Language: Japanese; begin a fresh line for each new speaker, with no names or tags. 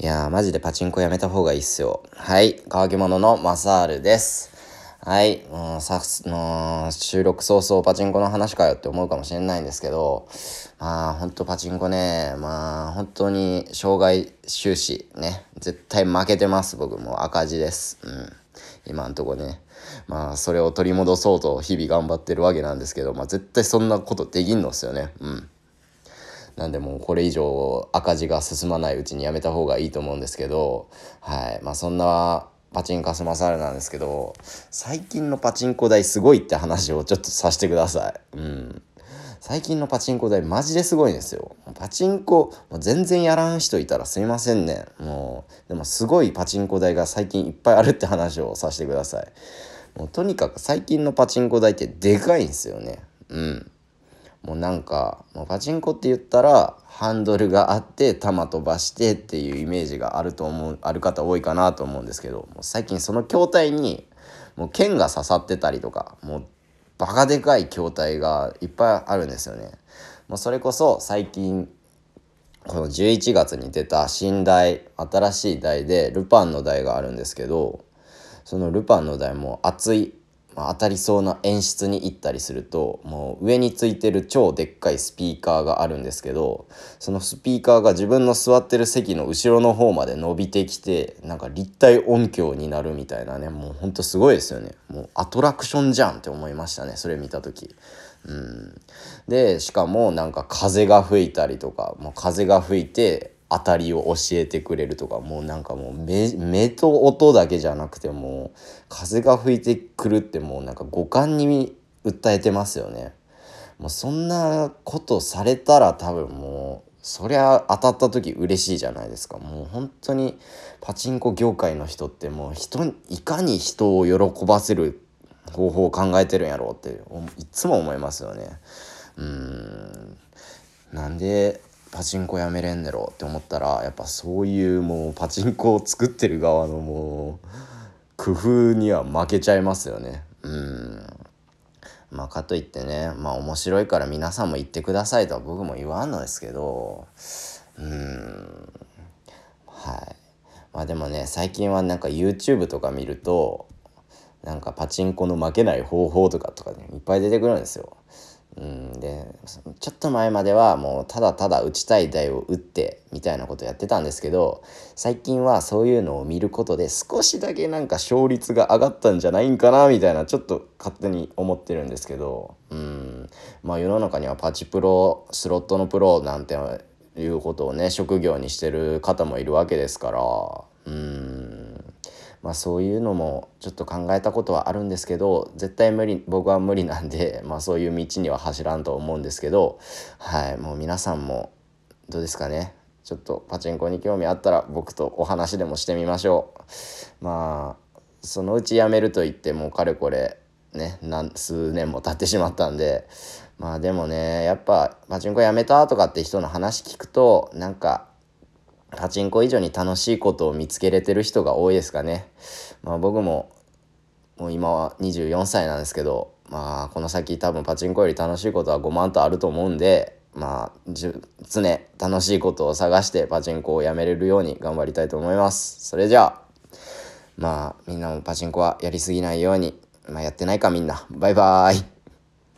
いやー、マジでパチンコやめた方がいいっすよ。はい、乾き物のマサールです。はい、もうん、さの収録早々パチンコの話かよって思うかもしれないんですけど、まあ、ほんとパチンコね、まあ、本当に障害収支ね、絶対負けてます、僕も赤字です。うん。今んとこね。まあ、それを取り戻そうと日々頑張ってるわけなんですけど、まあ、絶対そんなことできんのっすよね。うん。なんでもうこれ以上赤字が進まないうちにやめた方がいいと思うんですけど、はい。まあそんなパチンカスマサルなんですけど、最近のパチンコ代すごいって話をちょっとさせてください。うん。最近のパチンコ代マジですごいんですよ。パチンコ全然やらん人いたらすいませんね。もう、でもすごいパチンコ代が最近いっぱいあるって話をさせてください。もうとにかく最近のパチンコ台ってでかいんですよね。うん。もうなんかもうパチンコって言ったらハンドルがあって球飛ばしてっていうイメージがあると思うある方多いかなと思うんですけどもう最近その筐体にもう剣が刺さってたりとかもうバカでかい筐体がいっぱいあるんですよね。もうそれこそ最近この11月に出た新台新しい台でルパンの台があるんですけどそのルパンの台も熱いまあ、当たりそうな演出に行ったりするともう上についてる超でっかいスピーカーがあるんですけどそのスピーカーが自分の座ってる席の後ろの方まで伸びてきてなんか立体音響になるみたいなねもうほんとすごいですよねもうアトラクションじゃんって思いましたねそれ見た時。うん、でしかもなんか風が吹いたりとかもう風が吹いて当たりを教えてくれるとかもうなんかもう目目と音だけじゃなくてもう風が吹いてくるってもうなんか五感に訴えてますよね。もうそんなことされたら多分もうそりゃ当たった時嬉しいじゃないですかもう本当にパチンコ業界の人ってもう人いかに人を喜ばせる方法を考えてるんやろうっていつも思いますよね。うんなんでパチンコやめれんねろって思ったらやっぱそういうもうパチンコを作ってる側のもう工夫には負けちゃいますよね。うん。まあかといってねまあ面白いから皆さんも言ってくださいとは僕も言わんのですけどうん。はい。まあでもね最近はなんか YouTube とか見るとなんかパチンコの負けない方法とかとか、ね、いっぱい出てくるんですよ。うん、でちょっと前まではもうただただ打ちたい台を打ってみたいなことやってたんですけど最近はそういうのを見ることで少しだけなんか勝率が上がったんじゃないんかなみたいなちょっと勝手に思ってるんですけどうん。まあ世の中にはパチプロスロットのプロなんていうことをね職業にしてる方もいるわけですからうん。まあ、そういうのもちょっと考えたことはあるんですけど絶対無理僕は無理なんで、まあ、そういう道には走らんと思うんですけど、はい、もう皆さんもどうですかねちょっとパチンコに興味あったら僕とお話でもしてみましょう。まあそのうちやめると言ってもかれこれね何数年も経ってしまったんでまあでもねやっぱパチンコやめたとかって人の話聞くとなんかパチンコ以上に楽しいことを見つけれてる人が多いですかね。まあ僕ももう今は24歳なんですけど、まあこの先多分パチンコより楽しいことは5万とあると思うんで、まあ常楽しいことを探してパチンコをやめれるように頑張りたいと思います。それじゃあ、まあみんなもパチンコはやりすぎないように、まあやってないかみんな。バイバーイ。